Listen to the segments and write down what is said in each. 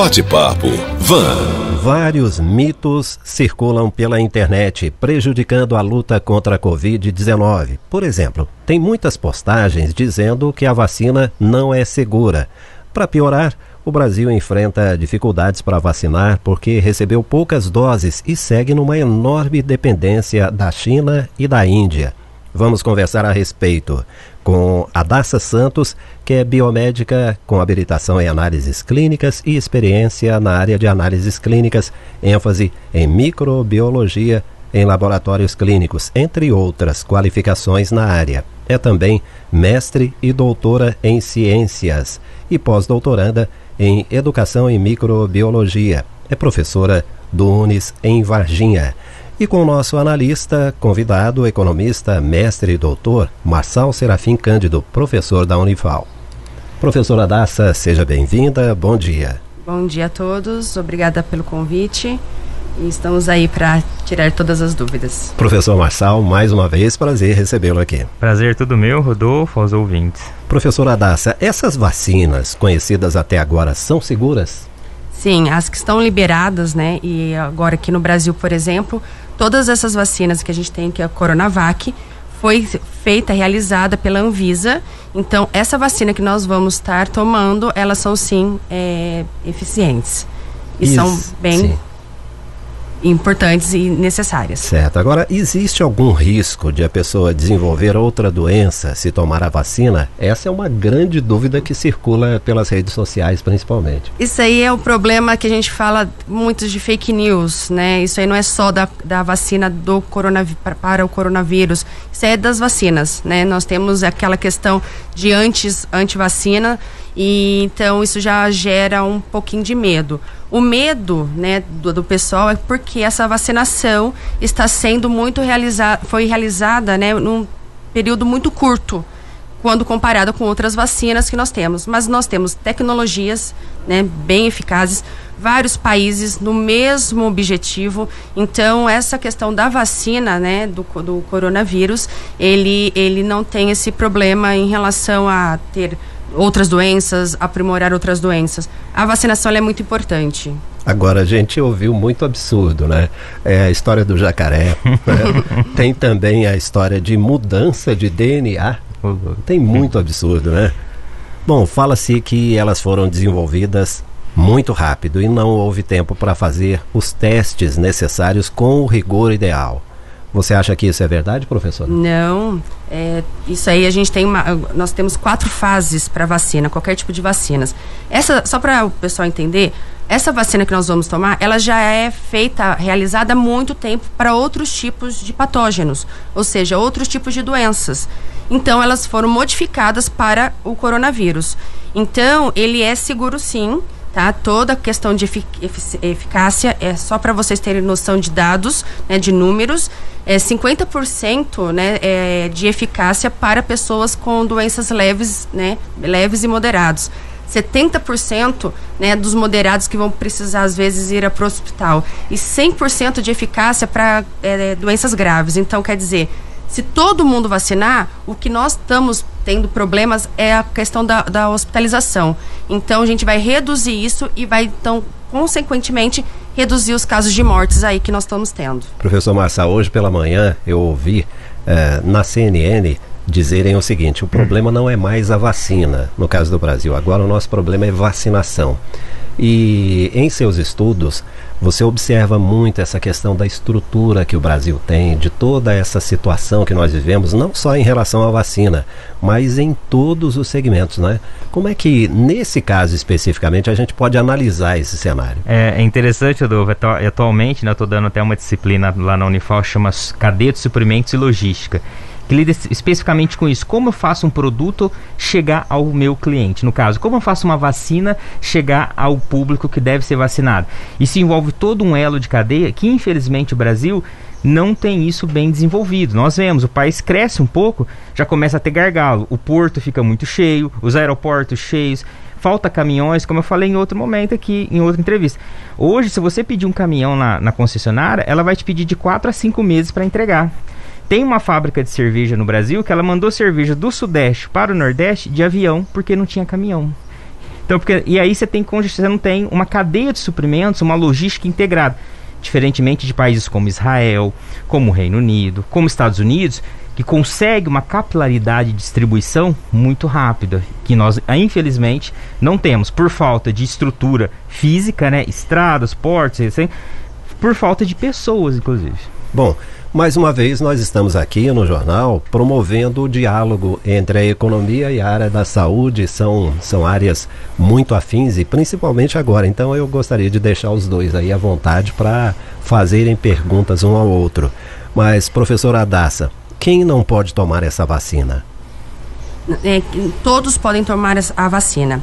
Bate-papo Van. Vários mitos circulam pela internet, prejudicando a luta contra a Covid-19. Por exemplo, tem muitas postagens dizendo que a vacina não é segura. Para piorar, o Brasil enfrenta dificuldades para vacinar porque recebeu poucas doses e segue numa enorme dependência da China e da Índia. Vamos conversar a respeito com a Santos, que é biomédica com habilitação em análises clínicas e experiência na área de análises clínicas, ênfase em microbiologia em laboratórios clínicos, entre outras qualificações na área. É também mestre e doutora em ciências e pós-doutoranda em educação em microbiologia. É professora do UNES em Varginha e com o nosso analista, convidado, economista, mestre e doutor, Marçal Serafim Cândido, professor da Unifal. Professora Daça, seja bem-vinda, bom dia. Bom dia a todos, obrigada pelo convite e estamos aí para tirar todas as dúvidas. Professor Marçal, mais uma vez, prazer recebê-lo aqui. Prazer todo meu, Rodolfo, aos ouvintes. Professora Daça, essas vacinas conhecidas até agora são seguras? Sim, as que estão liberadas, né? E agora aqui no Brasil, por exemplo, todas essas vacinas que a gente tem, que é a Coronavac, foi feita, realizada pela Anvisa. Então, essa vacina que nós vamos estar tomando, elas são sim é, eficientes. E Isso, são bem sim importantes e necessárias. Certo. Agora, existe algum risco de a pessoa desenvolver outra doença se tomar a vacina? Essa é uma grande dúvida que circula pelas redes sociais, principalmente. Isso aí é o problema que a gente fala muito de fake news, né? Isso aí não é só da, da vacina do coronavírus para o coronavírus, isso é das vacinas, né? Nós temos aquela questão de antes antivacina e então isso já gera um pouquinho de medo. O medo, né, do, do pessoal é porque essa vacinação está sendo muito realizada, foi realizada, né, num período muito curto quando comparado com outras vacinas que nós temos. Mas nós temos tecnologias né, bem eficazes, vários países no mesmo objetivo. Então, essa questão da vacina né, do, do coronavírus, ele, ele não tem esse problema em relação a ter outras doenças, aprimorar outras doenças. A vacinação é muito importante. Agora, a gente ouviu muito absurdo, né? É a história do jacaré. né? Tem também a história de mudança de DNA. Tem muito absurdo, né? Bom, fala-se que elas foram desenvolvidas muito rápido e não houve tempo para fazer os testes necessários com o rigor ideal. Você acha que isso é verdade, professor? Não, é, isso aí a gente tem uma, nós temos quatro fases para vacina, qualquer tipo de vacinas. Essa, só para o pessoal entender, essa vacina que nós vamos tomar, ela já é feita, realizada há muito tempo para outros tipos de patógenos, ou seja, outros tipos de doenças. Então, elas foram modificadas para o coronavírus. Então, ele é seguro sim tá? Toda a questão de efic eficácia é só para vocês terem noção de dados, né, de números, é 50% né, é de eficácia para pessoas com doenças leves, né, leves e moderados. 70% né, dos moderados que vão precisar, às vezes, ir para o hospital. E 100% de eficácia para é, doenças graves. Então, quer dizer, se todo mundo vacinar, o que nós estamos tendo problemas é a questão da, da hospitalização. Então, a gente vai reduzir isso e vai, então, consequentemente, reduzir os casos de mortes aí que nós estamos tendo. Professor Massa, hoje pela manhã eu ouvi eh, na CNN dizerem o seguinte: o problema não é mais a vacina, no caso do Brasil, agora o nosso problema é vacinação. E em seus estudos, você observa muito essa questão da estrutura que o Brasil tem, de toda essa situação que nós vivemos, não só em relação à vacina, mas em todos os segmentos, né? Como é que, nesse caso especificamente, a gente pode analisar esse cenário? É, é interessante, Adolfo, atualmente, né, eu estou dando até uma disciplina lá na Unifal, chama Cadeia de Suprimentos e Logística que lida especificamente com isso. Como eu faço um produto chegar ao meu cliente? No caso, como eu faço uma vacina chegar ao público que deve ser vacinado? Isso envolve todo um elo de cadeia que, infelizmente, o Brasil não tem isso bem desenvolvido. Nós vemos, o país cresce um pouco, já começa a ter gargalo, o porto fica muito cheio, os aeroportos cheios, falta caminhões, como eu falei em outro momento aqui, em outra entrevista. Hoje, se você pedir um caminhão na, na concessionária, ela vai te pedir de 4 a 5 meses para entregar. Tem uma fábrica de cerveja no Brasil que ela mandou cerveja do Sudeste para o Nordeste de avião porque não tinha caminhão. Então, porque, e aí você tem você não tem uma cadeia de suprimentos, uma logística integrada. Diferentemente de países como Israel, como o Reino Unido, como Estados Unidos, que consegue uma capilaridade de distribuição muito rápida, que nós, infelizmente, não temos por falta de estrutura física, né, estradas, portos, assim, por falta de pessoas, inclusive. Bom, mais uma vez nós estamos aqui no jornal promovendo o diálogo entre a economia e a área da saúde, são, são áreas muito afins e principalmente agora. Então eu gostaria de deixar os dois aí à vontade para fazerem perguntas um ao outro. Mas, professora Adassa, quem não pode tomar essa vacina? É, todos podem tomar a vacina.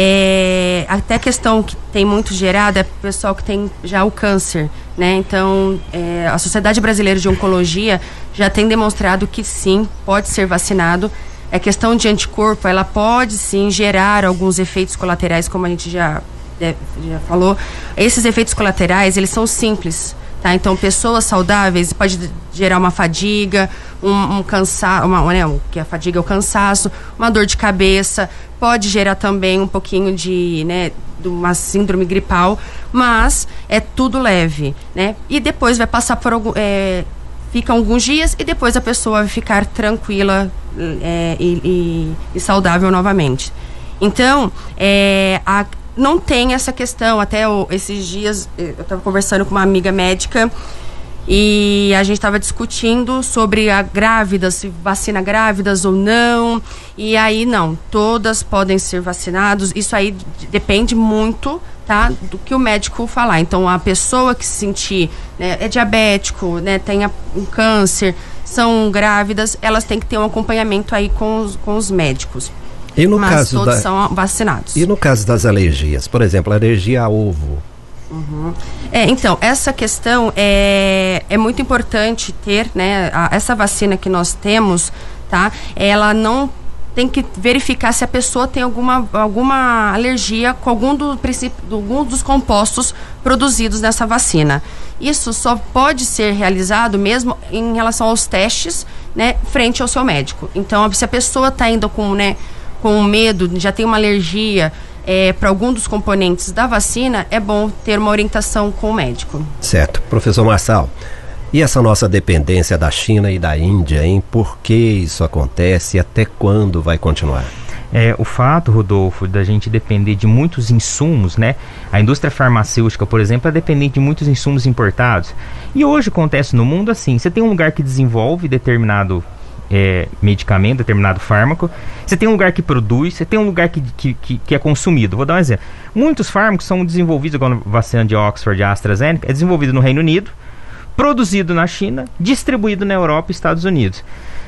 É, até questão que tem muito gerada é o pessoal que tem já o câncer, né? Então, é, a Sociedade Brasileira de Oncologia já tem demonstrado que sim, pode ser vacinado. A questão de anticorpo, ela pode sim gerar alguns efeitos colaterais, como a gente já, já falou. Esses efeitos colaterais, eles são simples. Tá? Então, pessoas saudáveis pode gerar uma fadiga, um, um cansaço, uma, né, que a fadiga é o cansaço, uma dor de cabeça, pode gerar também um pouquinho de, né, de uma síndrome gripal, mas é tudo leve, né? E depois vai passar por algum, é, fica alguns dias e depois a pessoa vai ficar tranquila é, e, e, e, saudável novamente. Então, é, a, não tem essa questão. Até esses dias eu estava conversando com uma amiga médica e a gente estava discutindo sobre a grávida, se vacina grávidas ou não. E aí, não, todas podem ser vacinadas. Isso aí depende muito tá, do que o médico falar. Então, a pessoa que se sentir né, é diabético, né, tem um câncer, são grávidas, elas têm que ter um acompanhamento aí com os, com os médicos. E no Mas caso todos da... são vacinados. E no caso das alergias, por exemplo, alergia a ovo. Uhum. É, então, essa questão é, é muito importante ter, né? A, essa vacina que nós temos, tá? Ela não tem que verificar se a pessoa tem alguma, alguma alergia com algum, do, algum dos compostos produzidos nessa vacina. Isso só pode ser realizado mesmo em relação aos testes, né, frente ao seu médico. Então, se a pessoa está indo com, né, com medo, já tem uma alergia é, para algum dos componentes da vacina, é bom ter uma orientação com o médico. Certo. Professor Marçal, e essa nossa dependência da China e da Índia, hein? Por que isso acontece e até quando vai continuar? É, o fato, Rodolfo, da gente depender de muitos insumos, né? A indústria farmacêutica, por exemplo, é dependente de muitos insumos importados. E hoje acontece no mundo assim: você tem um lugar que desenvolve determinado é, medicamento, determinado fármaco, você tem um lugar que produz, você tem um lugar que, que, que, que, é consumido. Vou dar um exemplo. Muitos fármacos são desenvolvidos, igual a vacina de Oxford e AstraZeneca, é desenvolvido no Reino Unido, produzido na China, distribuído na Europa e Estados Unidos.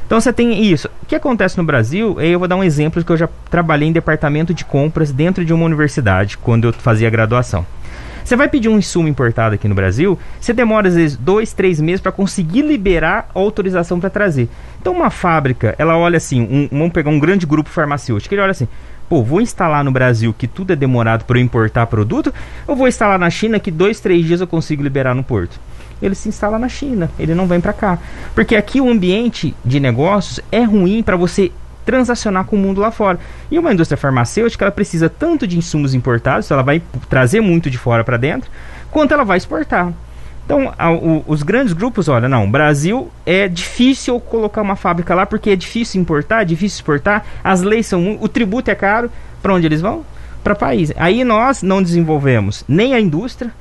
Então você tem isso. O que acontece no Brasil, eu vou dar um exemplo que eu já trabalhei em departamento de compras dentro de uma universidade, quando eu fazia graduação. Você vai pedir um insumo importado aqui no Brasil, você demora às vezes dois, três meses para conseguir liberar a autorização para trazer. Então uma fábrica, ela olha assim, um, vamos pegar um grande grupo farmacêutico, ele olha assim, pô, vou instalar no Brasil que tudo é demorado para eu importar produto, ou vou instalar na China que dois, três dias eu consigo liberar no porto? Ele se instala na China, ele não vem para cá. Porque aqui o ambiente de negócios é ruim para você transacionar com o mundo lá fora. E uma indústria farmacêutica, ela precisa tanto de insumos importados, ela vai trazer muito de fora para dentro, quanto ela vai exportar. Então, a, o, os grandes grupos, olha, não, Brasil é difícil colocar uma fábrica lá porque é difícil importar, é difícil exportar, as leis são, o tributo é caro, para onde eles vão? Para país. Aí nós não desenvolvemos nem a indústria,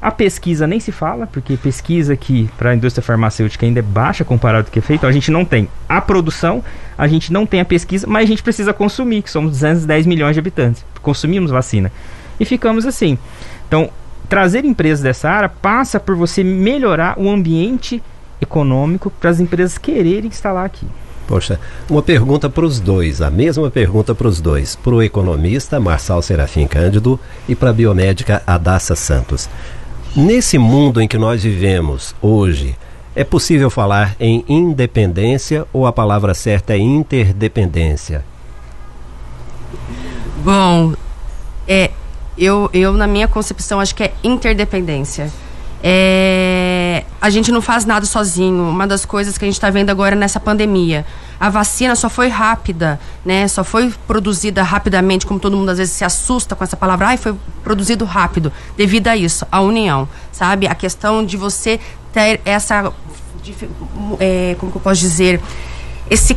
a pesquisa nem se fala, porque pesquisa aqui para a indústria farmacêutica ainda é baixa comparado com o que é feito. Então a gente não tem a produção, a gente não tem a pesquisa, mas a gente precisa consumir, que somos 210 milhões de habitantes. Consumimos vacina. E ficamos assim. Então, trazer empresas dessa área passa por você melhorar o ambiente econômico para as empresas quererem instalar aqui. Poxa, uma pergunta para os dois, a mesma pergunta para os dois, para o economista Marçal Serafim Cândido e para a biomédica Adassa Santos. Nesse mundo em que nós vivemos hoje, é possível falar em independência ou a palavra certa é interdependência? Bom, é, eu, eu na minha concepção acho que é interdependência. É, a gente não faz nada sozinho. Uma das coisas que a gente está vendo agora nessa pandemia. A vacina só foi rápida, né? Só foi produzida rapidamente, como todo mundo às vezes se assusta com essa palavra. Ai, foi produzido rápido, devido a isso, a união, sabe? A questão de você ter essa, é, como que eu posso dizer, esse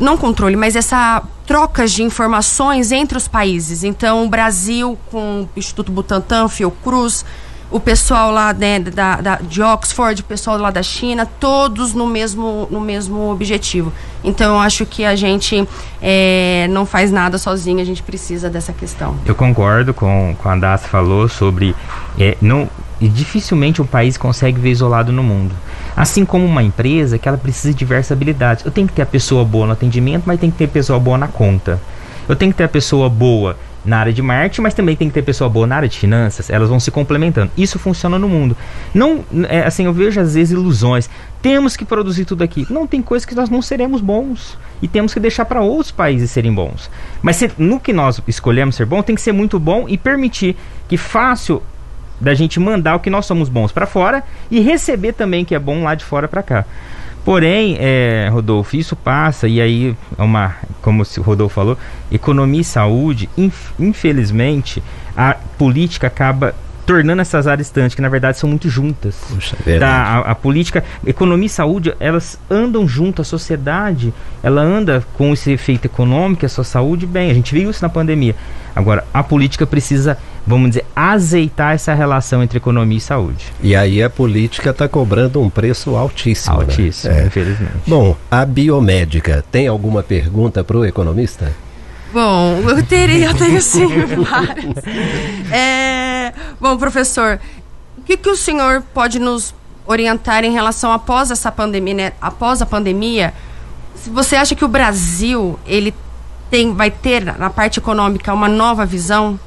não controle, mas essa troca de informações entre os países. Então, o Brasil com o Instituto Butantan, Fiocruz, o pessoal lá né, da, da, de Oxford, o pessoal lá da China, todos no mesmo, no mesmo objetivo. Então eu acho que a gente é, não faz nada sozinho, a gente precisa dessa questão. Eu concordo com, com a Daça falou sobre. É, não, dificilmente um país consegue ver isolado no mundo. Assim como uma empresa que ela precisa de diversas habilidades. Eu tenho que ter a pessoa boa no atendimento, mas tem que ter pessoa boa na conta. Eu tenho que ter a pessoa boa na área de marketing, mas também tem que ter pessoa boa na área de finanças, elas vão se complementando. Isso funciona no mundo. Não, é, assim, eu vejo às vezes ilusões. Temos que produzir tudo aqui. Não, tem coisas que nós não seremos bons e temos que deixar para outros países serem bons. Mas se, no que nós escolhemos ser bom, tem que ser muito bom e permitir que fácil da gente mandar o que nós somos bons para fora e receber também que é bom lá de fora para cá. Porém, é, Rodolfo, isso passa, e aí, é uma, como o Rodolfo falou, economia e saúde, inf, infelizmente, a política acaba tornando essas áreas distantes, que na verdade são muito juntas. Puxa, é tá, a, a, política, economia e saúde, elas andam junto, a sociedade, ela anda com esse efeito econômico, a sua saúde, bem, a gente viu isso na pandemia. Agora, a política precisa vamos dizer, azeitar essa relação entre economia e saúde. E aí a política está cobrando um preço altíssimo. Né? Altíssimo, né? é. infelizmente. Bom, a biomédica tem alguma pergunta para o economista? Bom, eu teria, eu tenho sim várias. É, bom, professor, o que, que o senhor pode nos orientar em relação após essa pandemia, né? Após a pandemia, você acha que o Brasil ele tem, vai ter na parte econômica uma nova visão?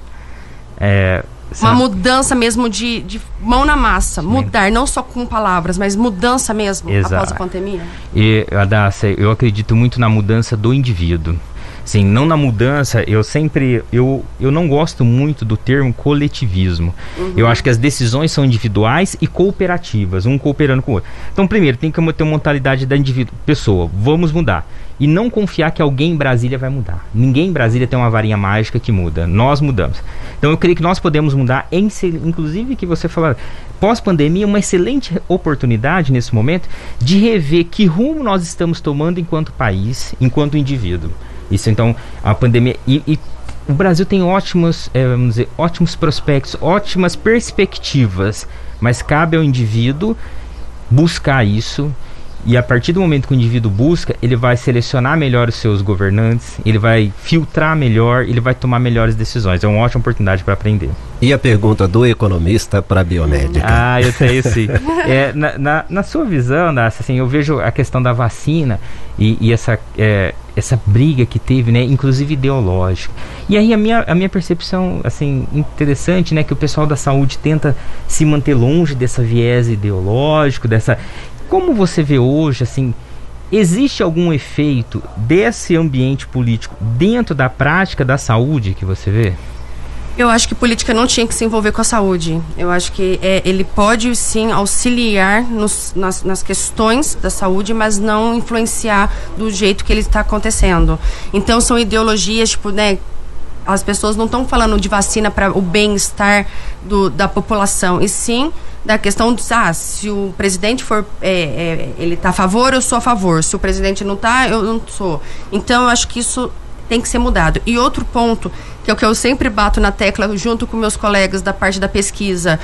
É, uma mudança mesmo de, de, mão na massa, Sim. mudar, não só com palavras, mas mudança mesmo Exato. após a pandemia. E, Adassa, eu acredito muito na mudança do indivíduo. Sim, não na mudança, eu sempre. Eu, eu não gosto muito do termo coletivismo. Uhum. Eu acho que as decisões são individuais e cooperativas, um cooperando com o outro. Então, primeiro, tem que ter uma mentalidade da indivíduo, pessoa, vamos mudar. E não confiar que alguém em Brasília vai mudar. Ninguém em Brasília tem uma varinha mágica que muda. Nós mudamos. Então eu creio que nós podemos mudar, em, inclusive que você falou, pós-pandemia, uma excelente oportunidade nesse momento de rever que rumo nós estamos tomando enquanto país, enquanto indivíduo. Isso então, a pandemia. E, e o Brasil tem ótimos, é, vamos dizer, ótimos prospectos, ótimas perspectivas, mas cabe ao indivíduo buscar isso e a partir do momento que o indivíduo busca, ele vai selecionar melhor os seus governantes, ele vai filtrar melhor, ele vai tomar melhores decisões. É uma ótima oportunidade para aprender. E a pergunta do economista para a biomédica? Ah, eu tenho sim. é, na, na, na, sua visão, Nassi, assim, eu vejo a questão da vacina e, e essa, é, essa briga que teve, né, inclusive ideológica. E aí a minha, a minha percepção, assim, interessante, né, que o pessoal da saúde tenta se manter longe dessa viés ideológico, dessa como você vê hoje, assim, existe algum efeito desse ambiente político dentro da prática da saúde que você vê? Eu acho que política não tinha que se envolver com a saúde. Eu acho que é, ele pode sim auxiliar nos, nas, nas, questões da saúde, mas não influenciar do jeito que ele está acontecendo. Então são ideologias, tipo, né? As pessoas não estão falando de vacina para o bem-estar da população, e sim da questão de ah, se o presidente for é, é, ele está a favor, eu sou a favor. Se o presidente não está, eu não sou. Então eu acho que isso tem que ser mudado. E outro ponto, que é o que eu sempre bato na tecla junto com meus colegas da parte da pesquisa,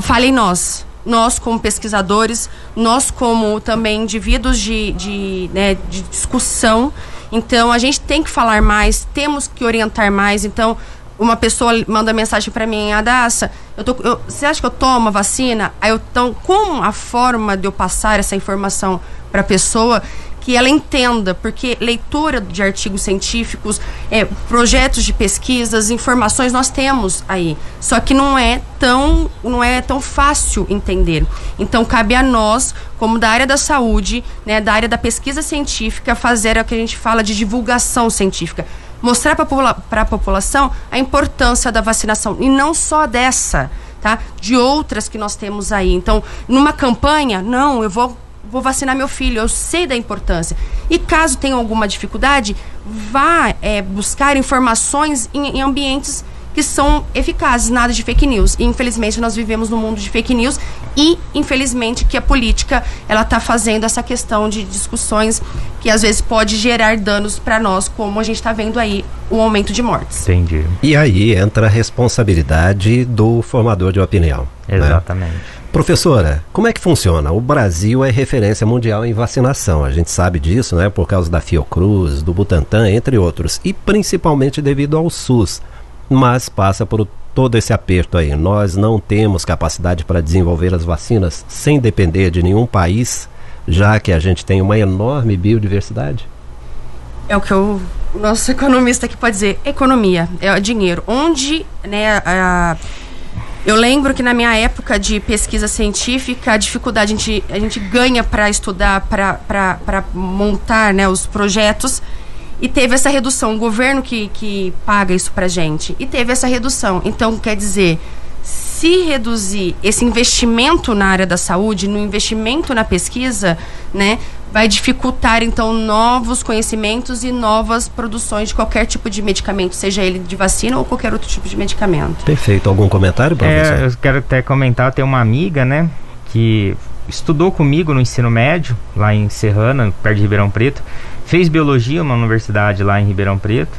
falem nós. Nós, como pesquisadores, nós, como também indivíduos de, de, né, de discussão. Então, a gente tem que falar mais, temos que orientar mais. Então, uma pessoa manda mensagem para mim, Adassa, eu tô, eu, você acha que eu tomo a vacina? Aí eu, então, como a forma de eu passar essa informação para a pessoa que ela entenda, porque leitura de artigos científicos, é, projetos de pesquisas, informações nós temos aí, só que não é tão não é tão fácil entender. Então cabe a nós, como da área da saúde, né, da área da pesquisa científica, fazer o que a gente fala de divulgação científica mostrar para a população a importância da vacinação e não só dessa, tá? De outras que nós temos aí. Então, numa campanha, não, eu vou vou vacinar meu filho, eu sei da importância. E caso tenha alguma dificuldade, vá é, buscar informações em, em ambientes que são eficazes, nada de fake news. E infelizmente nós vivemos num mundo de fake news e infelizmente que a política ela está fazendo essa questão de discussões que às vezes pode gerar danos para nós, como a gente está vendo aí o aumento de mortes. Entendi. E aí entra a responsabilidade do formador de opinião. Né? Exatamente. Né? Professora, como é que funciona? O Brasil é referência mundial em vacinação. A gente sabe disso, né? Por causa da Fiocruz, do Butantan, entre outros. E principalmente devido ao SUS mas passa por todo esse aperto aí. Nós não temos capacidade para desenvolver as vacinas sem depender de nenhum país, já que a gente tem uma enorme biodiversidade? É o que o nosso economista aqui pode dizer. Economia, é dinheiro. Onde, né, a, eu lembro que na minha época de pesquisa científica, a dificuldade a gente, a gente ganha para estudar, para montar né, os projetos, e teve essa redução. O governo que, que paga isso pra gente. E teve essa redução. Então, quer dizer, se reduzir esse investimento na área da saúde, no investimento na pesquisa, né, vai dificultar então novos conhecimentos e novas produções de qualquer tipo de medicamento, seja ele de vacina ou qualquer outro tipo de medicamento. Perfeito. Algum comentário, professor? É, eu quero até comentar, tem uma amiga, né, que estudou comigo no ensino médio, lá em Serrana, perto de Ribeirão Preto fez biologia numa universidade lá em Ribeirão Preto,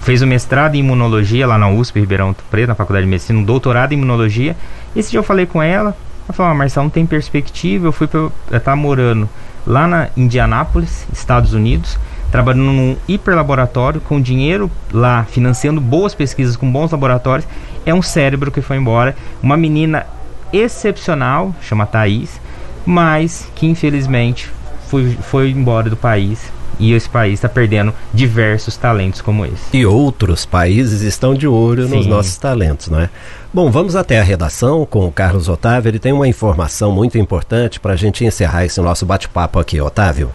fez o mestrado em imunologia lá na USP Ribeirão Preto, na Faculdade de Medicina, um doutorado em imunologia. Esse dia eu falei com ela, ela falou: ah, Marcelo, não tem perspectiva. Eu fui para estar morando lá na Indianápolis, Estados Unidos, trabalhando num hiperlaboratório com dinheiro lá, financiando boas pesquisas com bons laboratórios. É um cérebro que foi embora, uma menina excepcional, chama Thaís, mas que infelizmente foi, foi embora do país e esse país está perdendo diversos talentos como esse. E outros países estão de olho Sim. nos nossos talentos, não é? Bom, vamos até a redação com o Carlos Otávio. Ele tem uma informação muito importante para a gente encerrar esse nosso bate-papo aqui, Otávio.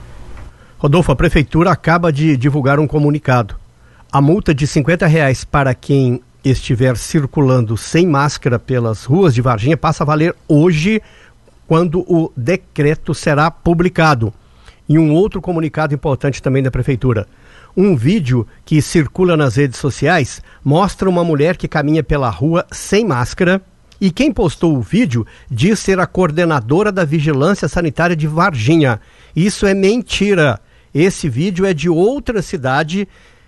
Rodolfo, a prefeitura acaba de divulgar um comunicado. A multa de 50 reais para quem estiver circulando sem máscara pelas ruas de Varginha passa a valer hoje, quando o decreto será publicado. E um outro comunicado importante também da Prefeitura. Um vídeo que circula nas redes sociais mostra uma mulher que caminha pela rua sem máscara. E quem postou o vídeo diz ser a coordenadora da Vigilância Sanitária de Varginha. Isso é mentira. Esse vídeo é de outra cidade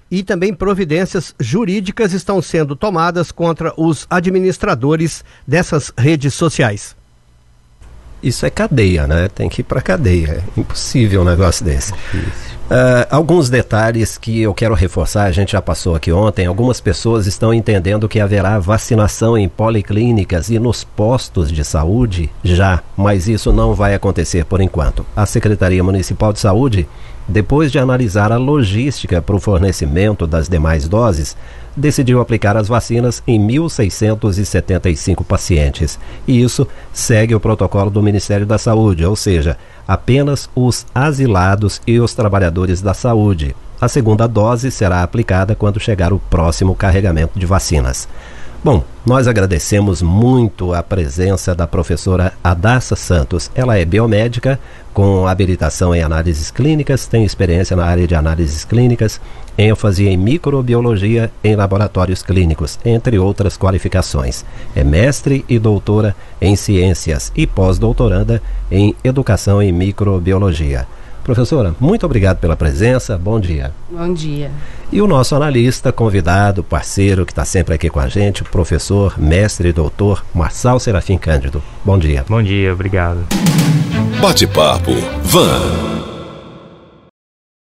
e também providências jurídicas estão sendo tomadas contra os administradores dessas redes sociais isso é cadeia, né? Tem que ir para cadeia. É impossível um negócio desse. Uh, alguns detalhes que eu quero reforçar, a gente já passou aqui ontem. Algumas pessoas estão entendendo que haverá vacinação em policlínicas e nos postos de saúde já, mas isso não vai acontecer por enquanto. A Secretaria Municipal de Saúde, depois de analisar a logística para o fornecimento das demais doses, decidiu aplicar as vacinas em 1.675 pacientes. E isso segue o protocolo do Ministério da Saúde, ou seja, apenas os asilados e os trabalhadores da saúde. A segunda dose será aplicada quando chegar o próximo carregamento de vacinas. Bom, nós agradecemos muito a presença da professora Adassa Santos. Ela é biomédica com habilitação em análises clínicas, tem experiência na área de análises clínicas, ênfase em microbiologia em laboratórios clínicos, entre outras qualificações. É mestre e doutora em ciências e pós-doutoranda em educação em microbiologia. Professora, muito obrigado pela presença. Bom dia. Bom dia. E o nosso analista, convidado, parceiro que está sempre aqui com a gente, o professor, mestre e doutor Marçal Serafim Cândido. Bom dia. Bom dia, obrigado. Bate-papo. Van.